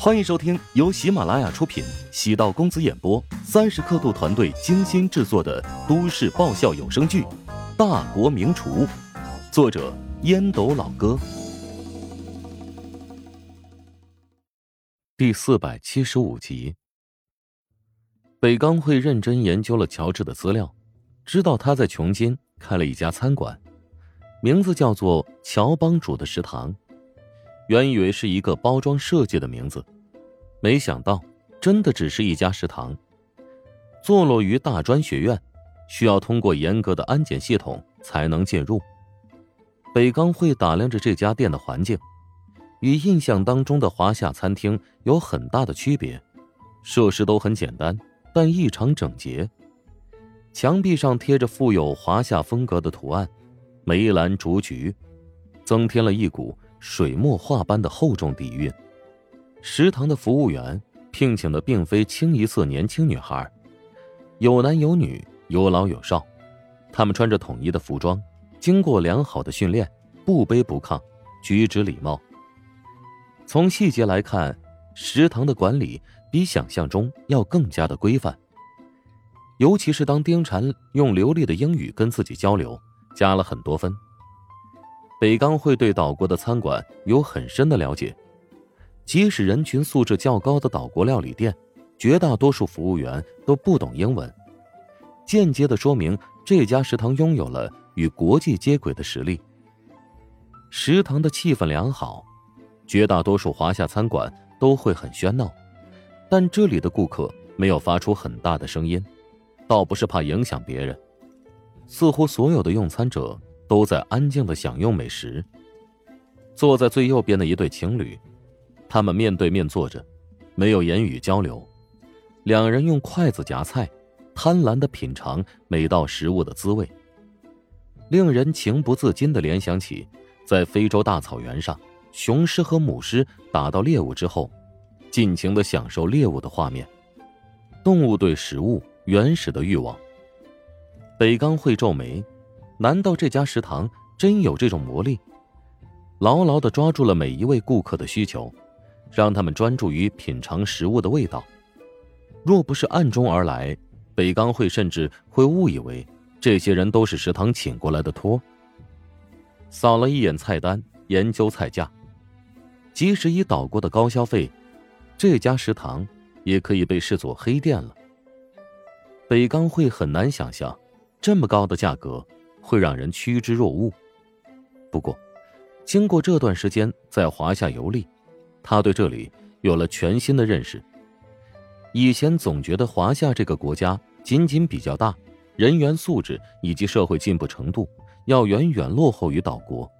欢迎收听由喜马拉雅出品、喜道公子演播、三十刻度团队精心制作的都市爆笑有声剧《大国名厨》，作者烟斗老哥，第四百七十五集。北刚会认真研究了乔治的资料，知道他在琼金开了一家餐馆，名字叫做“乔帮主的食堂”。原以为是一个包装设计的名字，没想到真的只是一家食堂。坐落于大专学院，需要通过严格的安检系统才能进入。北刚会打量着这家店的环境，与印象当中的华夏餐厅有很大的区别。设施都很简单，但异常整洁。墙壁上贴着富有华夏风格的图案，梅兰竹菊，增添了一股。水墨画般的厚重底蕴。食堂的服务员聘请的并非清一色年轻女孩，有男有女，有老有少。他们穿着统一的服装，经过良好的训练，不卑不亢，举止礼貌。从细节来看，食堂的管理比想象中要更加的规范。尤其是当丁禅用流利的英语跟自己交流，加了很多分。北刚会对岛国的餐馆有很深的了解，即使人群素质较高的岛国料理店，绝大多数服务员都不懂英文，间接的说明这家食堂拥有了与国际接轨的实力。食堂的气氛良好，绝大多数华夏餐馆都会很喧闹，但这里的顾客没有发出很大的声音，倒不是怕影响别人，似乎所有的用餐者。都在安静的享用美食。坐在最右边的一对情侣，他们面对面坐着，没有言语交流。两人用筷子夹菜，贪婪的品尝每道食物的滋味，令人情不自禁的联想起在非洲大草原上，雄狮和母狮打到猎物之后，尽情的享受猎物的画面。动物对食物原始的欲望。北刚会皱眉。难道这家食堂真有这种魔力，牢牢的抓住了每一位顾客的需求，让他们专注于品尝食物的味道？若不是暗中而来，北刚会甚至会误以为这些人都是食堂请过来的托。扫了一眼菜单，研究菜价，即使以岛国的高消费，这家食堂也可以被视作黑店了。北刚会很难想象，这么高的价格。会让人趋之若鹜。不过，经过这段时间在华夏游历，他对这里有了全新的认识。以前总觉得华夏这个国家仅仅比较大，人员素质以及社会进步程度要远远落后于岛国。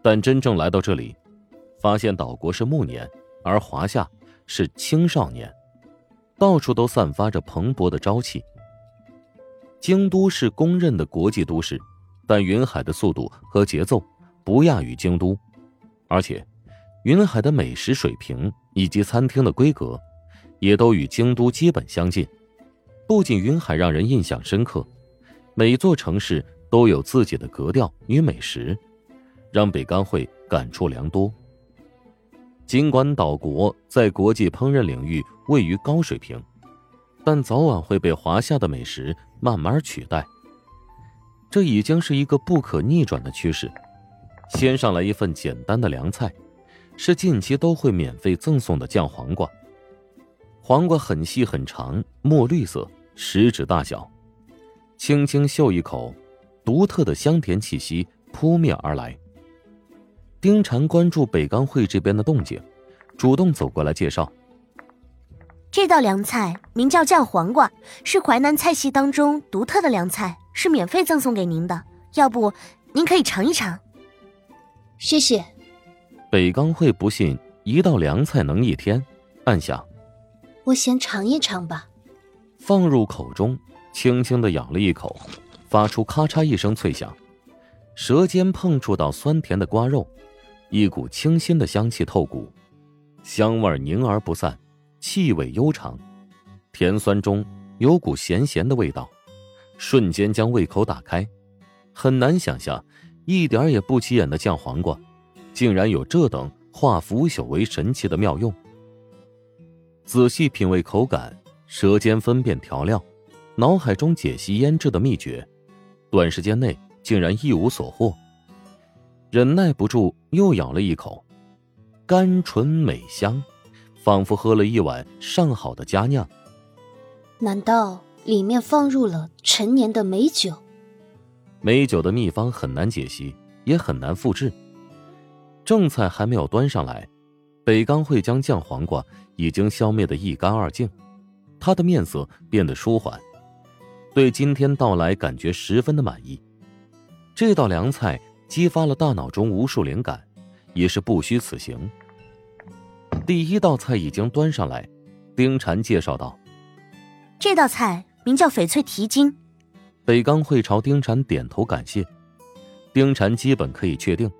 但真正来到这里，发现岛国是暮年，而华夏是青少年，到处都散发着蓬勃的朝气。京都是公认的国际都市，但云海的速度和节奏不亚于京都，而且云海的美食水平以及餐厅的规格也都与京都基本相近。不仅云海让人印象深刻，每座城市都有自己的格调与美食，让北干会感触良多。尽管岛国在国际烹饪领域位于高水平。但早晚会被华夏的美食慢慢取代，这已经是一个不可逆转的趋势。先上来一份简单的凉菜，是近期都会免费赠送的酱黄瓜。黄瓜很细很长，墨绿色，食指大小。轻轻嗅一口，独特的香甜气息扑面而来。丁禅关注北钢会这边的动静，主动走过来介绍。这道凉菜名叫酱黄瓜，是淮南菜系当中独特的凉菜，是免费赠送给您的。要不，您可以尝一尝。谢谢。北刚会不信一道凉菜能一天，暗想：我先尝一尝吧。放入口中，轻轻的咬了一口，发出咔嚓一声脆响，舌尖碰触到酸甜的瓜肉，一股清新的香气透骨，香味凝而不散。气味悠长，甜酸中有股咸咸的味道，瞬间将胃口打开。很难想象，一点也不起眼的酱黄瓜，竟然有这等化腐朽为神奇的妙用。仔细品味口感，舌尖分辨调料，脑海中解析腌制的秘诀，短时间内竟然一无所获。忍耐不住，又咬了一口，甘醇美香，仿佛喝了一碗上好的佳酿。难道里面放入了陈年的美酒？美酒的秘方很难解析，也很难复制。正菜还没有端上来，北刚会将酱黄瓜已经消灭的一干二净，他的面色变得舒缓，对今天到来感觉十分的满意。这道凉菜激发了大脑中无数灵感，也是不虚此行。第一道菜已经端上来，丁婵介绍道：“这道菜名叫翡翠蹄筋。”北刚会朝丁婵点头感谢，丁婵基本可以确定。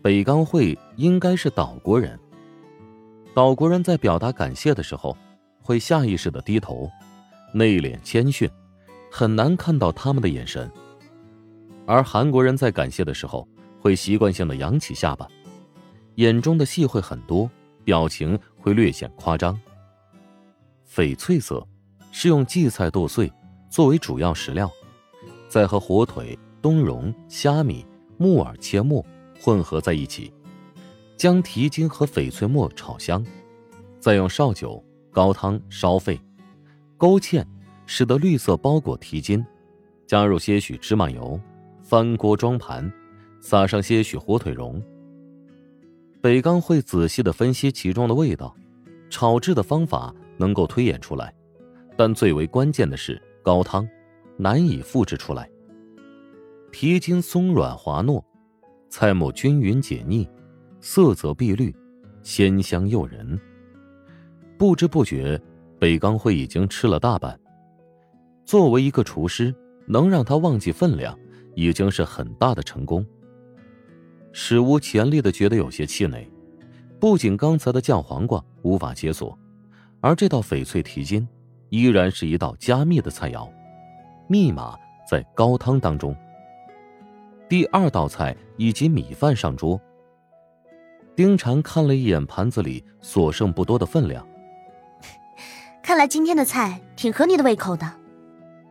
北刚会应该是岛国人。岛国人在表达感谢的时候，会下意识的低头，内敛谦逊，很难看到他们的眼神。而韩国人在感谢的时候，会习惯性的扬起下巴，眼中的戏会很多，表情会略显夸张。翡翠色，是用荠菜剁碎作为主要食料，再和火腿、冬蓉、虾米、木耳切末。混合在一起，将蹄筋和翡翠末炒香，再用绍酒、高汤烧沸，勾芡，使得绿色包裹蹄筋，加入些许芝麻油，翻锅装盘，撒上些许火腿蓉。北刚会仔细的分析其中的味道，炒制的方法能够推演出来，但最为关键的是高汤，难以复制出来。蹄筋松软滑糯。菜末均匀解腻，色泽碧绿，鲜香诱人。不知不觉，北刚会已经吃了大半。作为一个厨师，能让他忘记分量，已经是很大的成功。史无前例的觉得有些气馁，不仅刚才的酱黄瓜无法解锁，而这道翡翠蹄筋，依然是一道加密的菜肴，密码在高汤当中。第二道菜以及米饭上桌。丁婵看了一眼盘子里所剩不多的分量，看来今天的菜挺合你的胃口的。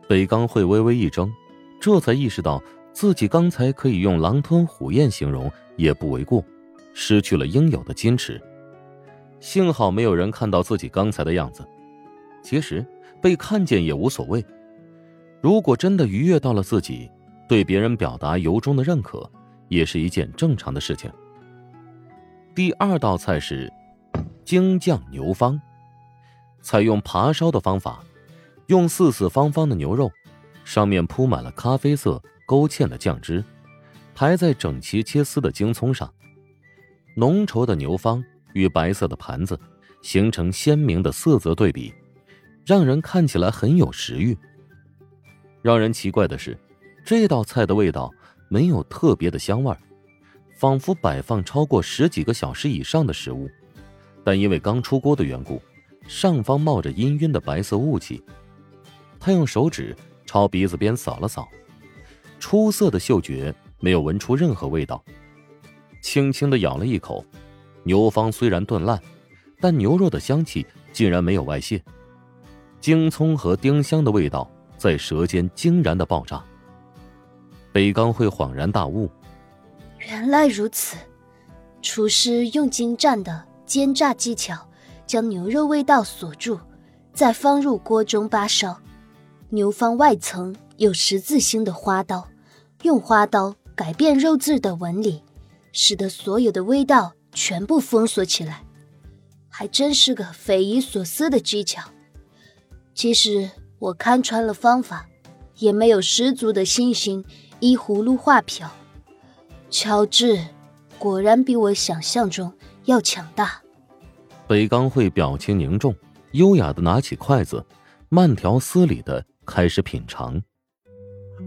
北刚会微微一怔，这才意识到自己刚才可以用狼吞虎咽形容也不为过，失去了应有的矜持。幸好没有人看到自己刚才的样子。其实被看见也无所谓，如果真的愉悦到了自己。对别人表达由衷的认可，也是一件正常的事情。第二道菜是京酱牛方，采用爬烧的方法，用四四方方的牛肉，上面铺满了咖啡色勾芡的酱汁，排在整齐切丝的京葱上，浓稠的牛方与白色的盘子形成鲜明的色泽对比，让人看起来很有食欲。让人奇怪的是。这道菜的味道没有特别的香味，仿佛摆放超过十几个小时以上的食物，但因为刚出锅的缘故，上方冒着氤氲的白色雾气。他用手指朝鼻子边扫了扫，出色的嗅觉没有闻出任何味道，轻轻的咬了一口，牛方虽然炖烂，但牛肉的香气竟然没有外泄，京葱和丁香的味道在舌尖惊然的爆炸。北刚会恍然大悟，原来如此，厨师用精湛的煎炸技巧将牛肉味道锁住，再放入锅中扒烧。牛方外层有十字星的花刀，用花刀改变肉质的纹理，使得所有的味道全部封锁起来，还真是个匪夷所思的技巧。其实我看穿了方法，也没有十足的信心。依葫芦画瓢，乔治果然比我想象中要强大。北刚会表情凝重，优雅的拿起筷子，慢条斯理的开始品尝。